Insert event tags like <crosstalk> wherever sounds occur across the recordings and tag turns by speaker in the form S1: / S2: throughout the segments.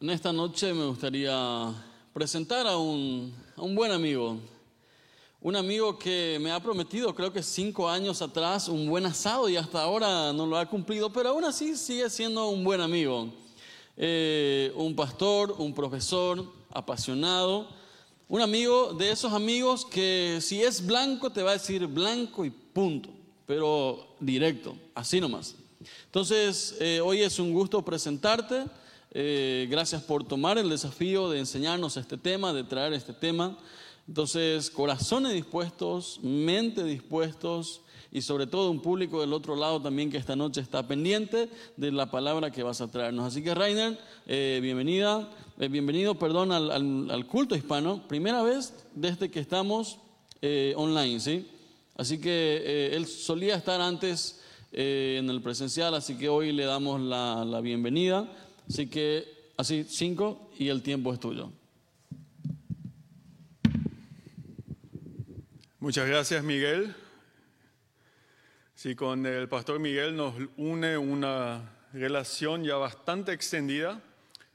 S1: En esta noche me gustaría presentar a un, buen amigo, un amigo que me ha prometido, creo que cinco años atrás, un buen asado y hasta ahora no lo ha cumplido, pero aún así sigue siendo un buen amigo. Eh, un pastor, un profesor apasionado, un amigo de esos amigos que si es blanco te va a decir blanco y punto, pero directo, así nomás. Entonces, eh, hoy es un gusto presentarte. Eh, gracias por tomar el desafío de enseñarnos este tema, de traer este tema. Entonces, corazones dispuestos, mente dispuestos y sobre todo un público del otro lado también que esta noche está pendiente de la palabra que vas a traernos. Así que, Rainer, eh, bienvenida, eh, bienvenido, perdón, al, culto hispano. Primera vez desde que estamos online, ¿sí? Así que él solía estar antes en el presencial, así que hoy le damos la, la bienvenida. Así que, así, cinco y el tiempo es tuyo.
S2: Muchas gracias, Miguel. Sí, con el pastor Miguel nos une una relación ya bastante extendida.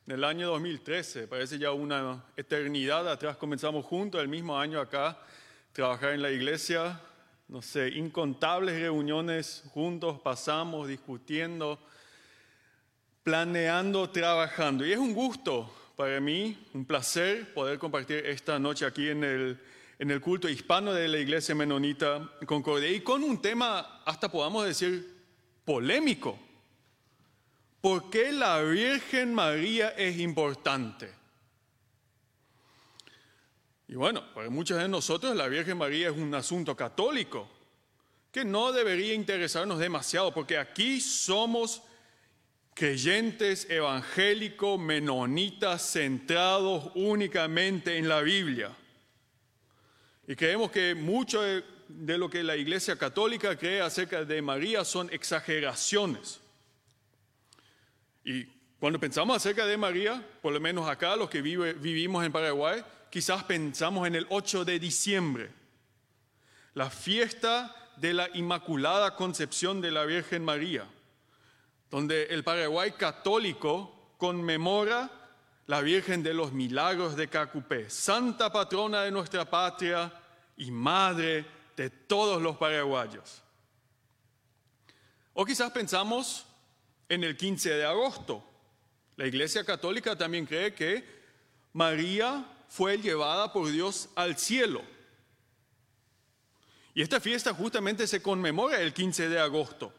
S2: En el año 2013, parece ya una eternidad atrás, comenzamos juntos el mismo año acá, trabajar en la iglesia, no sé, incontables reuniones juntos, pasamos discutiendo, planeando, trabajando. Y es un gusto para mí, un placer poder compartir esta noche aquí en el, en el culto hispano de la Iglesia Menonita Concordia y con un tema, hasta podamos decir, polémico. ¿Por qué la Virgen María es importante? Y bueno, para muchos de nosotros la Virgen María es un asunto católico que no debería interesarnos demasiado porque aquí somos creyentes evangélicos, menonitas, centrados únicamente en la Biblia. Y creemos que mucho de lo que la Iglesia Católica cree acerca de María son exageraciones. Y cuando pensamos acerca de María, por lo menos acá los que vivimos en Paraguay, quizás pensamos en el 8 de diciembre, la fiesta de la Inmaculada Concepción de la Virgen María donde el Paraguay católico conmemora la Virgen de los Milagros de Cacupé, santa patrona de nuestra patria y madre de todos los paraguayos. O quizás pensamos en el 15 de agosto. La Iglesia Católica también cree que María fue llevada por Dios al cielo. Y esta fiesta justamente se conmemora el 15 de agosto.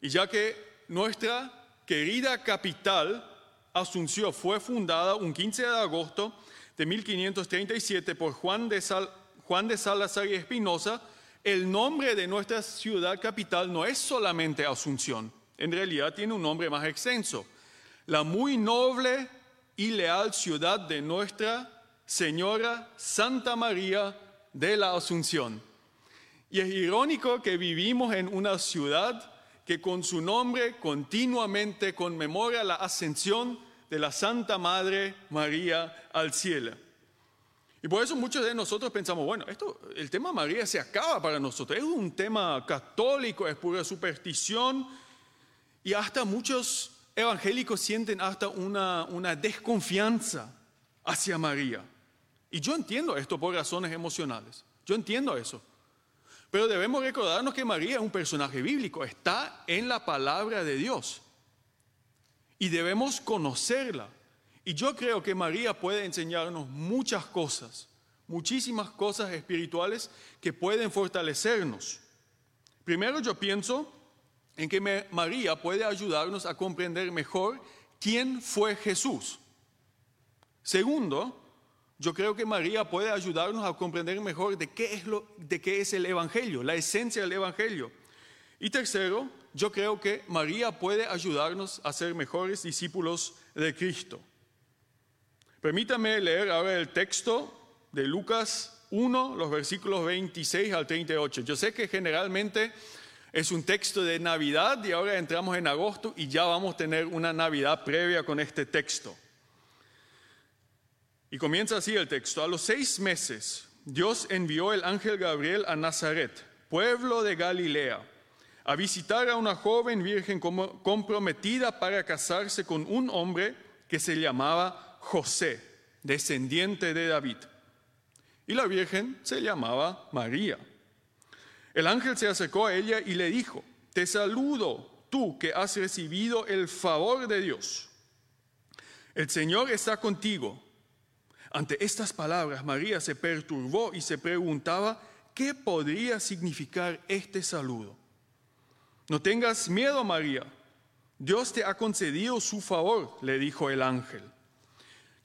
S2: Y ya que nuestra querida capital, Asunción, fue fundada un 15 de agosto de 1537 por Juan de, Juan de Salazar y Espinosa. El nombre de nuestra ciudad capital no es solamente Asunción, en realidad tiene un nombre más extenso. La muy noble y leal ciudad de Nuestra Señora Santa María de la Asunción. Y es irónico que vivimos en una ciudad que con su nombre continuamente conmemora la ascensión de la Santa Madre María al cielo. Y por eso muchos de nosotros pensamos, bueno, esto, el tema María se acaba para nosotros, es un tema católico, es pura superstición, y hasta muchos evangélicos sienten hasta una, una desconfianza hacia María. Y yo entiendo esto por razones emocionales, yo entiendo eso. Pero debemos recordarnos que María es un personaje bíblico, está en la palabra de Dios. Y debemos conocerla. Y yo creo que María puede enseñarnos muchas cosas, muchísimas cosas espirituales que pueden fortalecernos. Primero yo pienso en que María puede ayudarnos a comprender mejor quién fue Jesús. Segundo, yo creo que María puede ayudarnos a comprender mejor de qué es, lo, de qué es el Evangelio, la esencia del Evangelio. Y tercero, yo creo que María puede ayudarnos a ser mejores discípulos de Cristo. Permítame leer ahora el texto de Lucas 1, los versículos 26 al 38. Yo sé que generalmente es un texto de Navidad y ahora entramos en agosto y ya vamos a tener una Navidad previa con este texto. Y comienza así el texto. A los seis meses, Dios envió el ángel Gabriel a Nazaret, pueblo de Galilea, a visitar a una joven virgen comprometida para casarse con un hombre que se llamaba José, descendiente de David. Y la Virgen se llamaba María. El ángel se acercó a ella y le dijo, te saludo tú que has recibido el favor de Dios. El Señor está contigo. Ante estas palabras, María se perturbó y se preguntaba qué podría significar este saludo. No tengas miedo, María. Dios te ha concedido su favor, le dijo el ángel.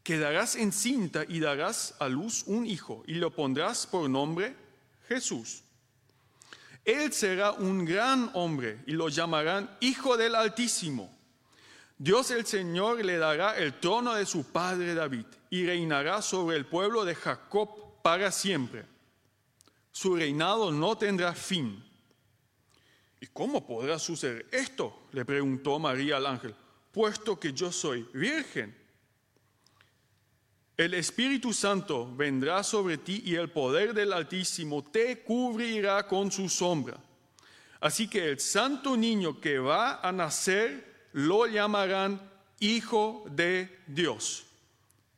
S2: Quedarás encinta y darás a luz un hijo y lo pondrás por nombre Jesús. Él será un gran hombre y lo llamarán Hijo del Altísimo. Dios el Señor le dará el trono de su padre David y reinará sobre el pueblo de Jacob para siempre. Su reinado no tendrá fin. ¿Y cómo podrá suceder esto? le preguntó María al ángel, puesto que yo soy virgen. El Espíritu Santo vendrá sobre ti y el poder del Altísimo te cubrirá con su sombra. Así que el santo niño que va a nacer lo llamarán Hijo de Dios.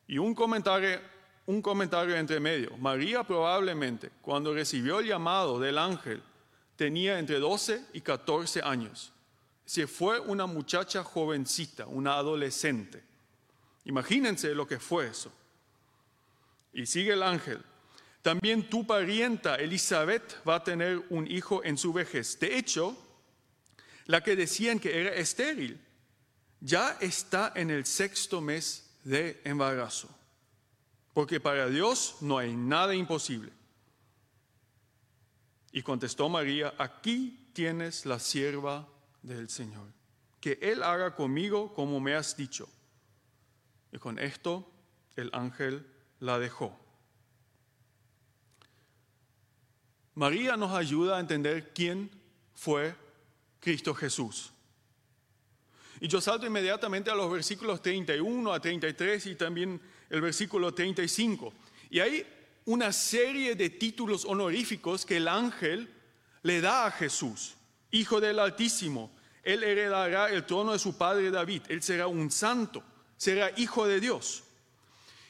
S2: Y un comentario, un comentario entre medio. María probablemente, cuando recibió el llamado del ángel, tenía entre 12 y 14 años. Se fue una muchacha jovencita, una adolescente. Imagínense lo que fue eso. Y sigue el ángel. También tu parienta Elizabeth va a tener un hijo en su vejez. De hecho, la que decían que era estéril, ya está en el sexto mes de embarazo. Porque para Dios no hay nada imposible. Y contestó María, aquí tienes la sierva del Señor. Que Él haga conmigo como me has dicho. Y con esto el ángel la dejó. María nos ayuda a entender quién fue Cristo Jesús. Y yo salto inmediatamente a los versículos 31 a 33 y también el versículo 35. Y hay una serie de títulos honoríficos que el ángel le da a Jesús. Hijo del Altísimo, él heredará el trono de su padre David, él será un santo, será hijo de Dios.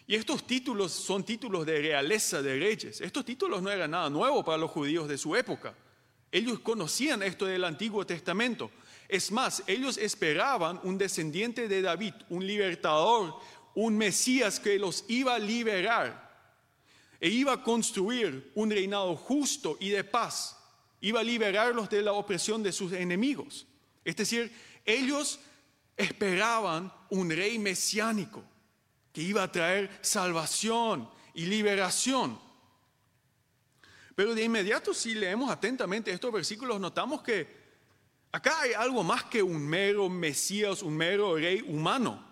S2: Y estos títulos son títulos de realeza de reyes. Estos títulos no eran nada nuevo para los judíos de su época. Ellos conocían esto del Antiguo Testamento. Es más, ellos esperaban un descendiente de David, un libertador, un Mesías que los iba a liberar e iba a construir un reinado justo y de paz. Iba a liberarlos de la opresión de sus enemigos. Es decir, ellos esperaban un rey mesiánico que iba a traer salvación y liberación. Pero de inmediato, si leemos atentamente estos versículos, notamos que acá hay algo más que un mero Mesías, un mero rey humano.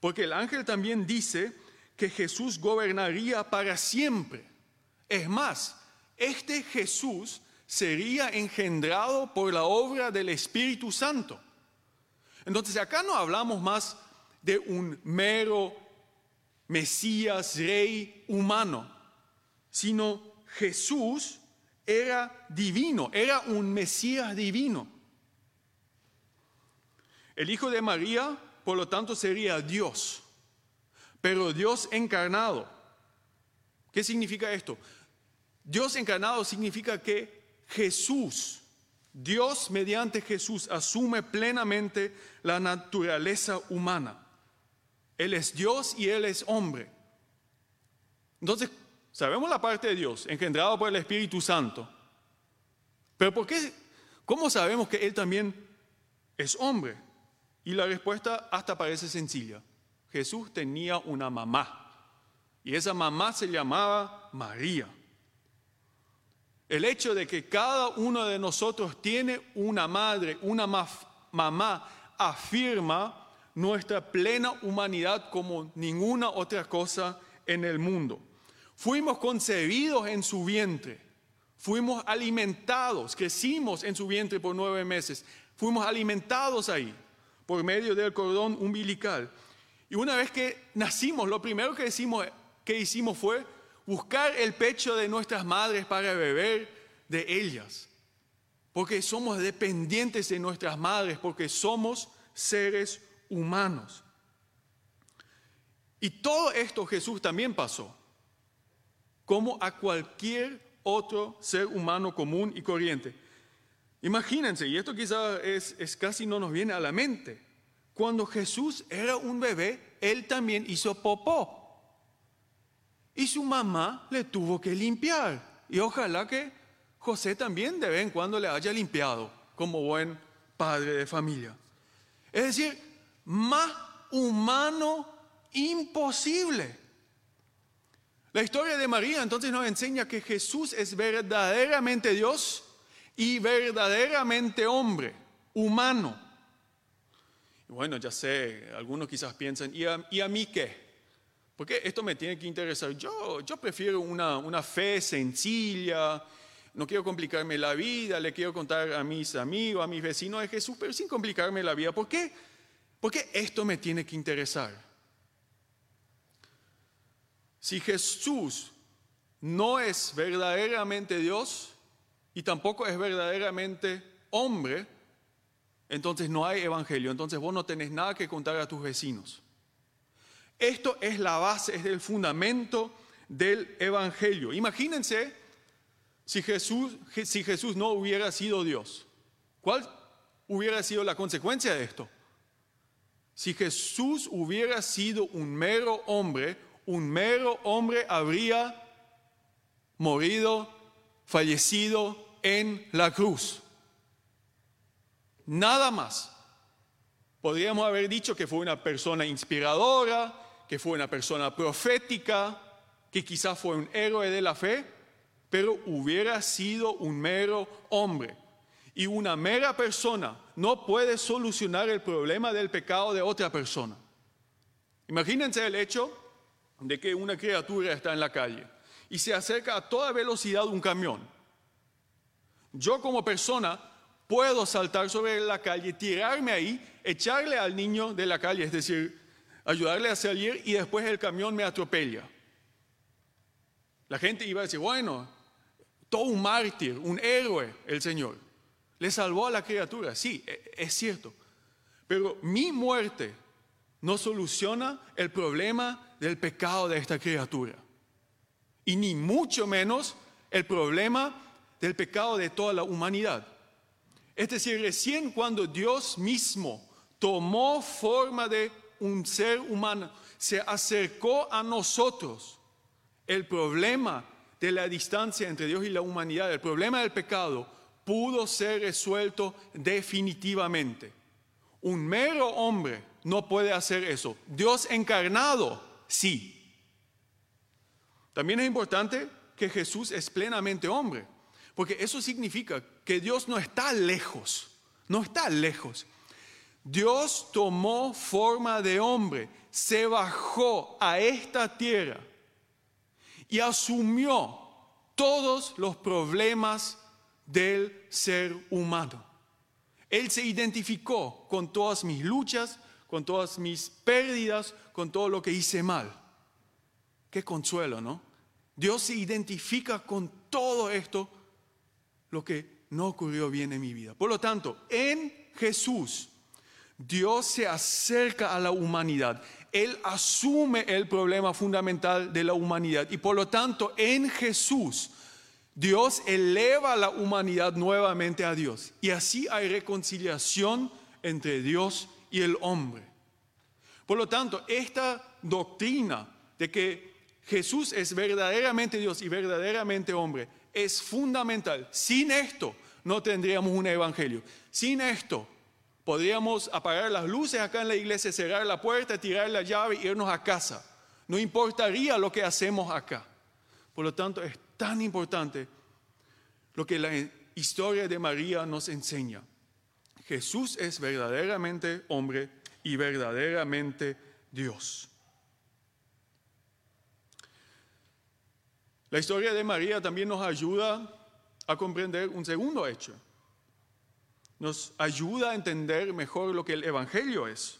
S2: Porque el ángel también dice que Jesús gobernaría para siempre. Es más, este Jesús sería engendrado por la obra del Espíritu Santo. Entonces acá no hablamos más de un mero Mesías, rey humano, sino Jesús era divino, era un Mesías divino. El Hijo de María, por lo tanto, sería Dios, pero Dios encarnado. ¿Qué significa esto? Dios encarnado significa que Jesús, Dios mediante Jesús, asume plenamente la naturaleza humana. Él es Dios y Él es hombre. Entonces, sabemos la parte de Dios, engendrado por el Espíritu Santo. Pero ¿por qué? ¿Cómo sabemos que Él también es hombre? Y la respuesta hasta parece sencilla. Jesús tenía una mamá. Y esa mamá se llamaba María. El hecho de que cada uno de nosotros tiene una madre, una mamá, afirma nuestra plena humanidad como ninguna otra cosa en el mundo. Fuimos concebidos en su vientre, fuimos alimentados, crecimos en su vientre por nueve meses, fuimos alimentados ahí por medio del cordón umbilical. Y una vez que nacimos, lo primero que hicimos, que hicimos fue buscar el pecho de nuestras madres para beber de ellas, porque somos dependientes de nuestras madres, porque somos seres humanos. Y todo esto Jesús también pasó, como a cualquier otro ser humano común y corriente. Imagínense, y esto quizás es, es casi no nos viene a la mente, cuando Jesús era un bebé, él también hizo popó. Y su mamá le tuvo que limpiar. Y ojalá que José también de vez en cuando le haya limpiado como buen padre de familia. Es decir, más humano imposible. La historia de María entonces nos enseña que Jesús es verdaderamente Dios y verdaderamente hombre, humano. Bueno, ya sé, algunos quizás piensan, ¿y a, mí qué? Porque esto me tiene que interesar. Yo, yo prefiero una, una fe sencilla, no quiero complicarme la vida, le quiero contar a mis amigos, a mis vecinos de Jesús, pero sin complicarme la vida. ¿Por qué? Porque esto me tiene que interesar. Si Jesús no es verdaderamente Dios y tampoco es verdaderamente hombre, entonces no hay evangelio, entonces vos no tenés nada que contar a tus vecinos. Esto es la base, es el fundamento del evangelio. Imagínense si Jesús, si Jesús no hubiera sido Dios. ¿Cuál hubiera sido la consecuencia de esto? Si Jesús hubiera sido un mero hombre, un mero hombre habría morido, fallecido en la cruz. Nada más. Podríamos haber dicho que fue una persona inspiradora, que fue una persona profética, que quizás fue un héroe de la fe, pero hubiera sido un mero hombre. Y una mera persona no puede solucionar el problema del pecado de otra persona. Imagínense el hecho de que una criatura está en la calle y se acerca a toda velocidad un camión. Yo como persona puedo saltar sobre la calle, tirarme ahí, echarle al niño de la calle, es decir, ayudarle a salir y después el camión me atropella. La gente iba a decir, bueno, todo un mártir, un héroe el Señor. Le salvó a la criatura, sí, e, es cierto. Pero mi muerte no soluciona el problema del pecado de esta criatura. Y ni mucho menos el problema del pecado de toda la humanidad. Es decir, recién cuando Dios mismo tomó forma de un ser humano, se acercó a nosotros, el problema de la distancia entre Dios y la humanidad, el problema del pecado, pudo ser resuelto definitivamente. Un mero hombre no puede hacer eso. Dios encarnado sí. También es importante que Jesús es plenamente hombre, porque eso significa que Dios no está lejos, no está lejos. Dios tomó forma de hombre, se bajó a esta tierra y asumió todos los problemas del ser humano. Él se identificó con todas mis luchas, con todas mis pérdidas, con todo lo que hice mal. Qué consuelo, ¿no? Dios se identifica con todo esto, lo que no ocurrió bien en mi vida. Por lo tanto, en Jesús, Dios se acerca a la humanidad. Él asume el problema fundamental de la humanidad. Y por lo tanto, en Jesús, Dios eleva a la humanidad nuevamente a Dios. Y así hay reconciliación entre Dios y el hombre. Por lo tanto, esta doctrina de que Jesús es verdaderamente Dios y verdaderamente hombre es fundamental. Sin esto no tendríamos un evangelio. Sin esto podríamos apagar las luces acá en la iglesia, cerrar la puerta, tirar la llave e irnos a casa. No importaría lo que hacemos acá. Por lo tanto, es tan importante lo que la historia de María nos enseña. Jesús es verdaderamente hombre y verdaderamente Dios. La historia de María también nos ayuda a comprender un segundo hecho. Nos ayuda a entender mejor lo que el Evangelio es.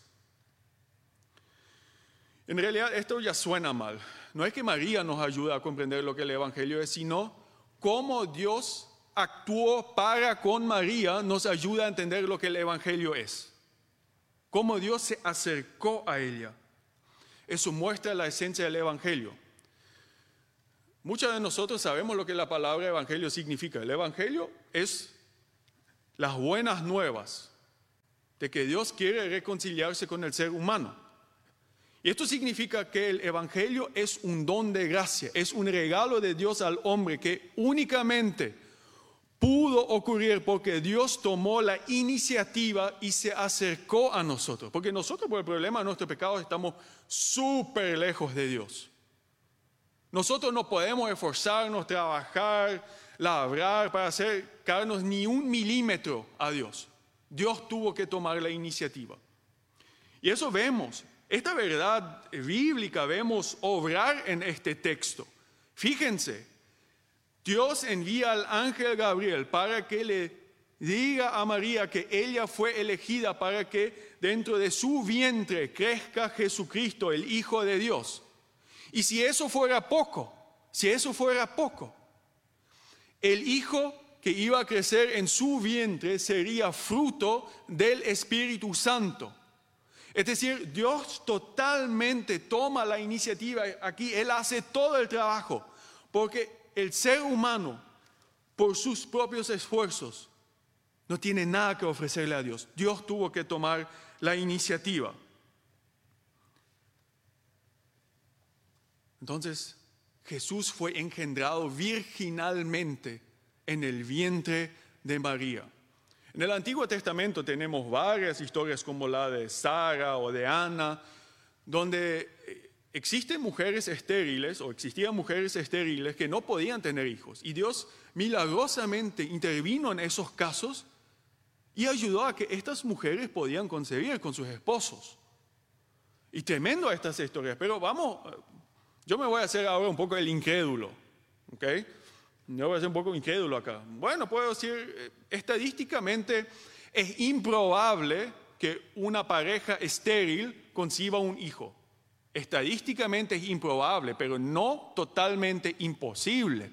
S2: En realidad esto ya suena mal. No es que María nos ayuda a comprender lo que el Evangelio es, sino cómo Dios actuó para con María nos ayuda a entender lo que el Evangelio es. Cómo Dios se acercó a ella. Eso muestra la esencia del Evangelio. Muchos de nosotros sabemos lo que la palabra Evangelio significa. El Evangelio es las buenas nuevas de que Dios quiere reconciliarse con el ser humano. Y esto significa que el Evangelio es un don de gracia, es un regalo de Dios al hombre que únicamente pudo ocurrir porque Dios tomó la iniciativa y se acercó a nosotros. Porque nosotros por el problema de nuestro pecado estamos súper lejos de Dios. Nosotros no podemos esforzarnos, trabajar, labrar para acercarnos ni un milímetro a Dios. Dios tuvo que tomar la iniciativa. Y eso vemos, esta verdad bíblica vemos obrar en este texto. Fíjense, Dios envía al ángel Gabriel para que le diga a María que ella fue elegida para que dentro de su vientre crezca Jesucristo, el Hijo de Dios. Y si eso fuera poco, si eso fuera poco, el Hijo que iba a crecer en su vientre sería fruto del Espíritu Santo. Es decir, Dios totalmente toma la iniciativa aquí, Él hace todo el trabajo, porque el ser humano, por sus propios esfuerzos, no tiene nada que ofrecerle a Dios. Dios tuvo que tomar la iniciativa. Entonces, Jesús fue engendrado virginalmente en el vientre de María. En el Antiguo Testamento tenemos varias historias como la de Sara o de Ana, donde eh, existen mujeres estériles o existían mujeres estériles que no podían tener hijos. Y Dios milagrosamente intervino en esos casos y ayudó a que estas mujeres podían concebir con sus esposos. Y tremendo estas historias, pero vamos, yo me voy a hacer ahora un poco el incrédulo, ¿ok? Yo voy a ser un poco incrédulo acá. Bueno, puedo decir, eh, estadísticamente es improbable que una pareja estéril conciba un hijo. Estadísticamente es improbable, pero no totalmente imposible.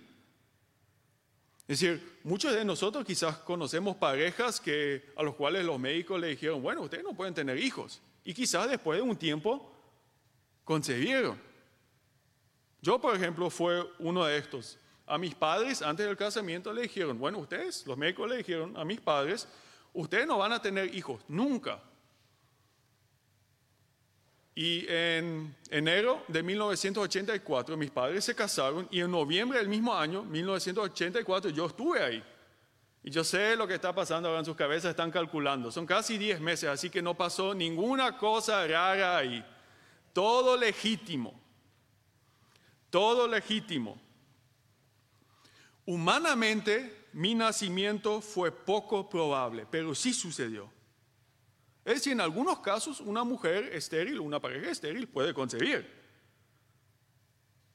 S2: Es decir, muchos de nosotros quizás conocemos parejas que, a los cuales los médicos le dijeron, bueno, ustedes no pueden tener hijos. Y quizás después de un tiempo concebieron. Yo, por ejemplo, fue uno de estos. A mis padres, antes del casamiento, le dijeron, bueno, ustedes, los médicos le dijeron a mis padres, ustedes no van a tener hijos, nunca. Y en enero de 1984 mis padres se casaron y en noviembre del mismo año, 1984, yo estuve ahí. Y yo sé lo que está pasando ahora en sus cabezas, están calculando. Son casi 10 meses, así que no pasó ninguna cosa rara ahí. Todo legítimo todo legítimo. Humanamente, mi nacimiento fue poco probable, pero sí sucedió. Es decir, en algunos casos una mujer estéril, una pareja estéril puede concebir.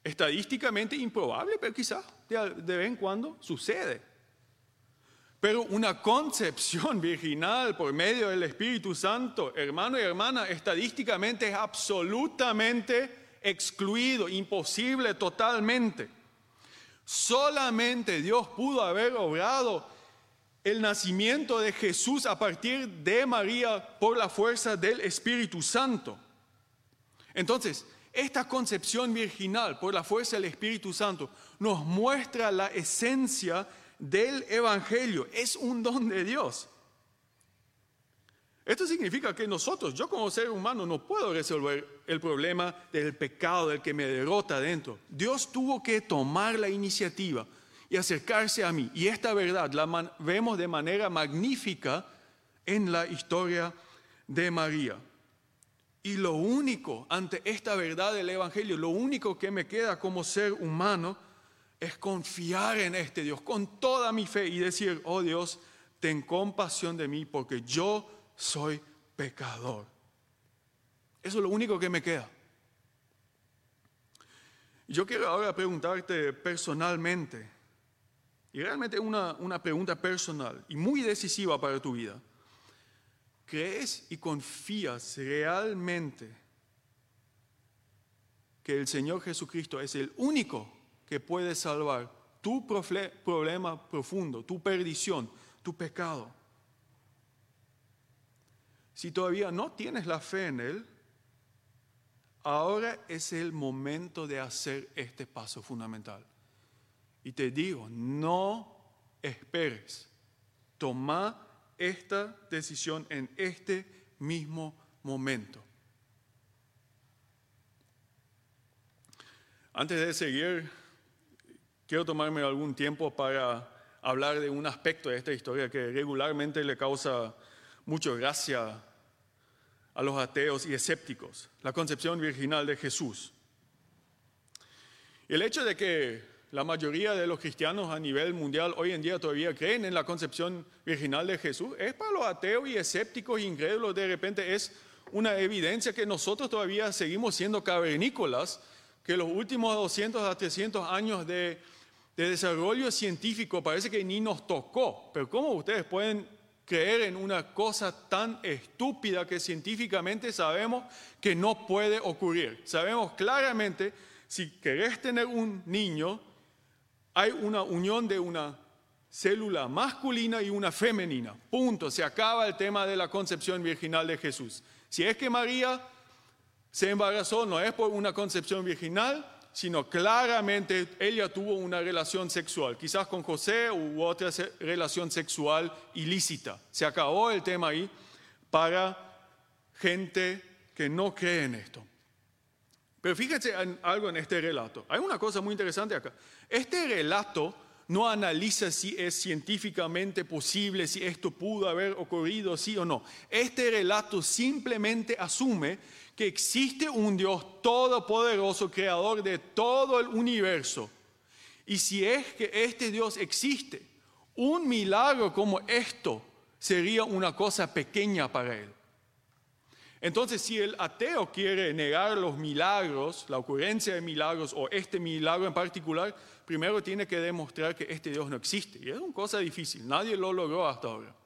S2: Estadísticamente improbable, pero quizás de vez en cuando sucede. Pero una concepción virginal por medio del Espíritu Santo, hermano y hermana, estadísticamente es absolutamente excluido, imposible totalmente. Solamente Dios pudo haber obrado el nacimiento de Jesús a partir de María por la fuerza del Espíritu Santo. Entonces, esta concepción virginal por la fuerza del Espíritu Santo nos muestra la esencia del Evangelio. Es un don de Dios. Esto significa que nosotros, yo como ser humano, no puedo resolver el problema del pecado, del que me derrota dentro. Dios tuvo que tomar la iniciativa y acercarse a mí. Y esta verdad la vemos de manera magnífica en la historia de María. Y lo único ante esta verdad del Evangelio, lo único que me queda como ser humano es confiar en este Dios con toda mi fe y decir, oh Dios, ten compasión de mí porque yo soy pecador. Eso es lo único que me queda. Yo quiero ahora preguntarte personalmente, y realmente una, una pregunta personal y muy decisiva para tu vida. ¿Crees y confías realmente que el Señor Jesucristo es el único que puede salvar tu problema profundo, tu perdición, tu pecado? Si todavía no tienes la fe en Él, ahora es el momento de hacer este paso fundamental. Y te digo, no esperes. Toma esta decisión en este mismo momento. Antes de seguir, quiero tomarme algún tiempo para hablar de un aspecto de esta historia que regularmente le causa mucha gracia a los ateos y escépticos, la concepción virginal de Jesús. El hecho de que la mayoría de los cristianos a nivel mundial hoy en día todavía creen en la concepción virginal de Jesús, es para los ateos y escépticos e incrédulos de repente es una evidencia que nosotros todavía seguimos siendo cavernícolas, que los últimos 200 a 300 años de, de desarrollo científico parece que ni nos tocó. Pero ¿cómo ustedes pueden creer en una cosa tan estúpida que científicamente sabemos que no puede ocurrir. Sabemos claramente, si querés tener un niño, hay una unión de una célula masculina y una femenina. Punto. Se acaba el tema de la concepción virginal de Jesús. Si es que María se embarazó, no es por una concepción virginal, sino claramente ella tuvo una relación sexual, quizás con José u otra relación sexual ilícita. Se acabó el tema ahí para gente que no cree en esto. Pero fíjense en algo en este relato. Hay una cosa muy interesante acá. Este relato no analiza si es científicamente posible, si esto pudo haber ocurrido, sí o no. Este relato simplemente asume que existe un Dios todopoderoso, creador de todo el universo. Y si es que este Dios existe, un milagro como esto sería una cosa pequeña para él. Entonces, si el ateo quiere negar los milagros, la ocurrencia de milagros o este milagro en particular, primero tiene que demostrar que este Dios no existe. Y es una cosa difícil, nadie lo logró hasta ahora.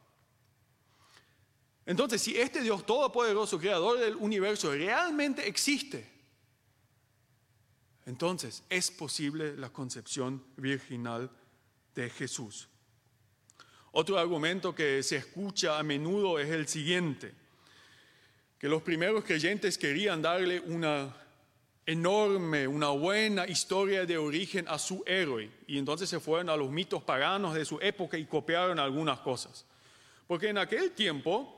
S2: Entonces, si este Dios todopoderoso, creador del universo, realmente existe, entonces es posible la concepción virginal de Jesús. Otro argumento que se escucha a menudo es el siguiente, que los primeros creyentes querían darle una enorme, una buena historia de origen a su héroe, y entonces se fueron a los mitos paganos de su época y copiaron algunas cosas. Porque en aquel tiempo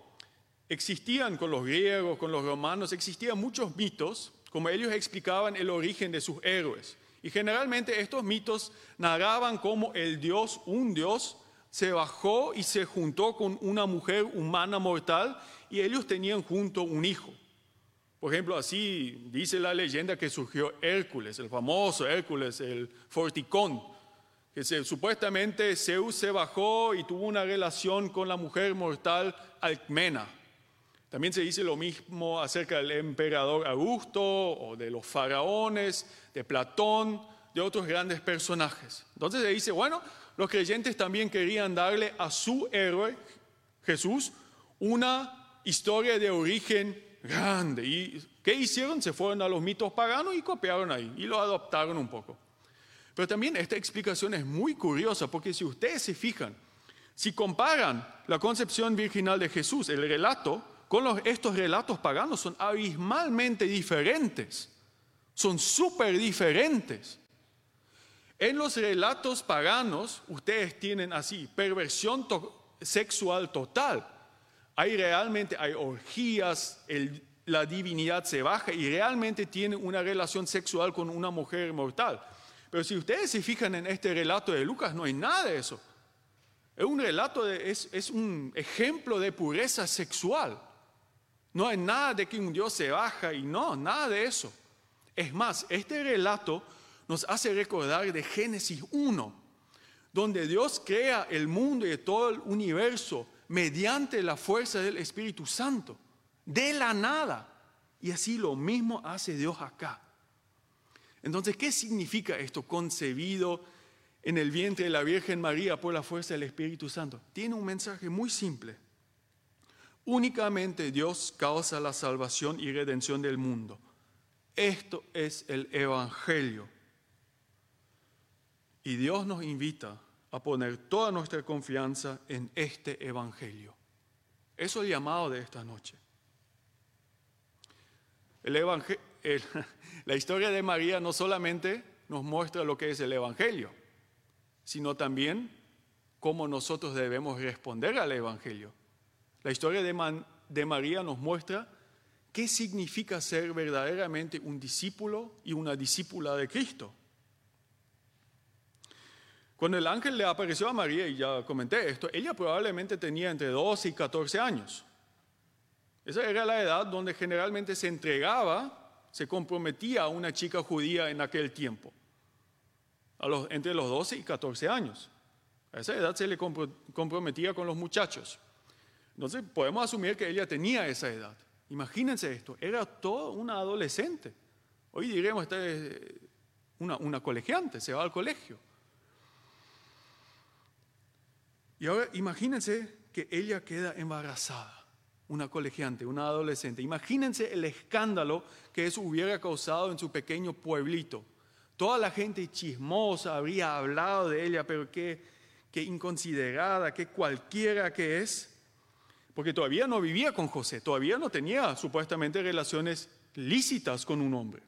S2: existían con los griegos, con los romanos, existían muchos mitos, como ellos explicaban el origen de sus héroes. Y generalmente estos mitos narraban cómo el Dios, un Dios, se bajó y se juntó con una mujer humana mortal y ellos tenían junto un hijo. Por ejemplo, así dice la leyenda que surgió Hércules, el famoso Hércules, el forticón, que supuestamente Zeus se bajó y tuvo una relación con la mujer mortal Alcmena. También se dice lo mismo acerca del emperador Augusto o de los faraones, de Platón, de otros grandes personajes. Entonces se dice, bueno, los creyentes también querían darle a su héroe, Jesús, una historia de origen grande. ¿Y qué hicieron? Se fueron a los mitos paganos y copiaron ahí y lo adoptaron un poco. Pero también esta explicación es muy curiosa porque si ustedes se fijan, si comparan la concepción virginal de Jesús, el relato, con estos relatos paganos son abismalmente diferentes, son súper diferentes. En los relatos paganos, ustedes tienen así, perversión sexual total. Hay realmente, hay orgías, la divinidad se baja y realmente tienen una relación sexual con una mujer mortal. Pero si ustedes se fijan en este relato de Lucas, no hay nada de eso. Es un relato, es un ejemplo de pureza sexual. No hay nada de que un Dios se baja y no, nada de eso. Es más, este relato nos hace recordar de Génesis 1, donde Dios crea el mundo y todo el universo mediante la fuerza del Espíritu Santo, de la nada. Y así lo mismo hace Dios acá. Entonces, ¿qué significa esto? Concebido en el vientre de la Virgen María por la fuerza del Espíritu Santo. Tiene un mensaje muy simple. Únicamente Dios causa la salvación y redención del mundo. Esto es el Evangelio. Y Dios nos invita a poner toda nuestra confianza en este Evangelio. Eso es el llamado de esta noche. <laughs> La historia de María no solamente nos muestra lo que es el Evangelio, sino también cómo nosotros debemos responder al Evangelio. La historia de, María nos muestra qué significa ser verdaderamente un discípulo y una discípula de Cristo. Cuando el ángel le apareció a María, y ya comenté esto, ella probablemente tenía entre 12 y 14 años. Esa era la edad donde generalmente se entregaba, se comprometía a una chica judía en aquel tiempo, entre los 12 y 14 años. A esa edad se le compro- comprometía con los muchachos. Entonces podemos asumir que ella tenía esa edad. Imagínense esto, era toda una adolescente. Hoy diremos, esta es una, una colegiante, se va al colegio. Y ahora imagínense que ella queda embarazada, una colegiante, una adolescente. Imagínense el escándalo que eso hubiera causado en su pequeño pueblito. Toda la gente chismosa habría hablado de ella, pero qué, qué inconsiderada, qué cualquiera que es. Porque todavía no vivía con José, todavía no tenía supuestamente relaciones lícitas con un hombre.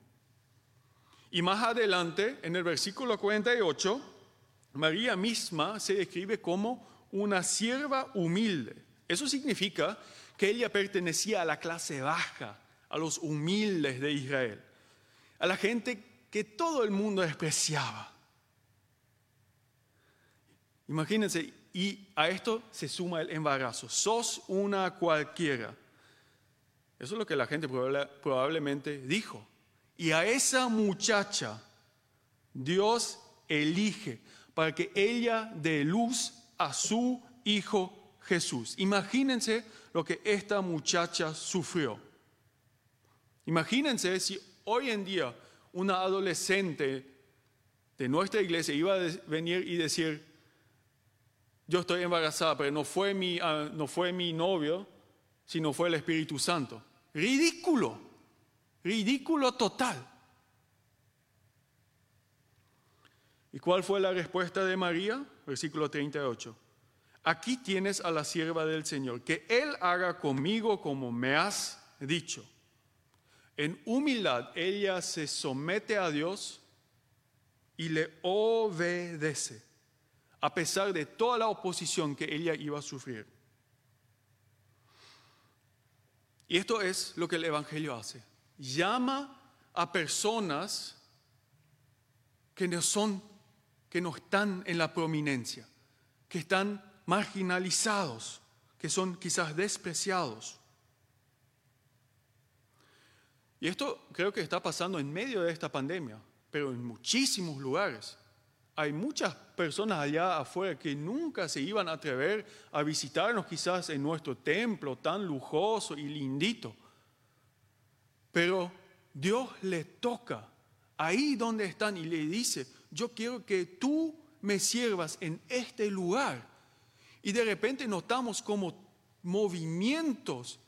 S2: Y más adelante, en el versículo 48, María misma se describe como una sierva humilde. Eso significa que ella pertenecía a la clase baja, a los humildes de Israel, a la gente que todo el mundo despreciaba. Imagínense, y a esto se suma el embarazo. Sos una cualquiera. Eso es lo que la gente probable- probablemente dijo. Y a esa muchacha Dios elige para que ella dé luz a su hijo Jesús. Imagínense lo que esta muchacha sufrió. Imagínense si hoy en día una adolescente de nuestra iglesia iba a venir y decir, yo estoy embarazada, pero no fue mi, ah, no fue mi novio, sino fue el Espíritu Santo. Ridículo, ridículo total. ¿Y cuál fue la respuesta de María? Versículo 38. Aquí tienes a la sierva del Señor, que Él haga conmigo como me has dicho. En humildad ella se somete a Dios y le obedece, a pesar de toda la oposición que ella iba a sufrir. Y esto es lo que el Evangelio hace. Llama a personas que no son, que no están en la prominencia, que están marginalizados, que son quizás despreciados. Y esto creo que está pasando en medio de esta pandemia, pero en muchísimos lugares. Hay muchas personas allá afuera que nunca se iban a atrever a visitarnos quizás en nuestro templo tan lujoso y lindito. Pero Dios le toca ahí donde están y le dice, yo quiero que tú me sirvas en este lugar. Y de repente notamos como movimientos,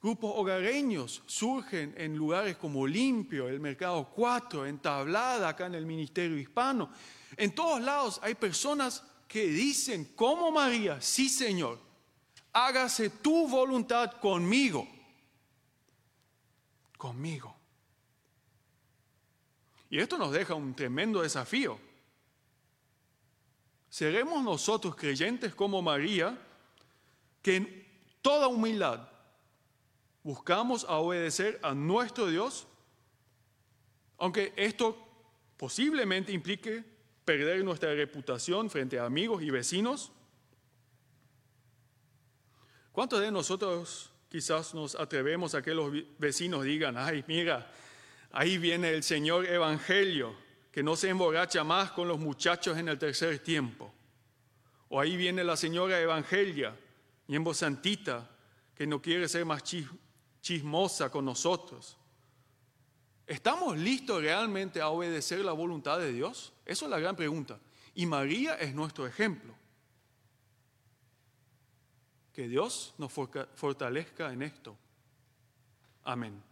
S2: grupos hogareños surgen en lugares como Limpio, el Mercado 4, en Tablada, acá en el Ministerio Hispano. En todos lados hay personas que dicen, como María, sí Señor, hágase tu voluntad conmigo. Conmigo. Y esto nos deja un tremendo desafío. Seremos nosotros creyentes como María, que en toda humildad buscamos obedecer a nuestro Dios, aunque esto posiblemente implique perder nuestra reputación frente a amigos y vecinos. ¿Cuántos de nosotros quizás nos atrevemos a que los vecinos digan, ay, mira, ahí viene el Señor Evangelio, que no se emborracha más con los muchachos en el tercer tiempo? O ahí viene la señora Evangelia, voz santita, que no quiere ser más chis- chismosa con nosotros. ¿Estamos listos realmente a obedecer la voluntad de Dios? Eso es la gran pregunta. Y María es nuestro ejemplo. Que Dios nos fortalezca en esto. Amén.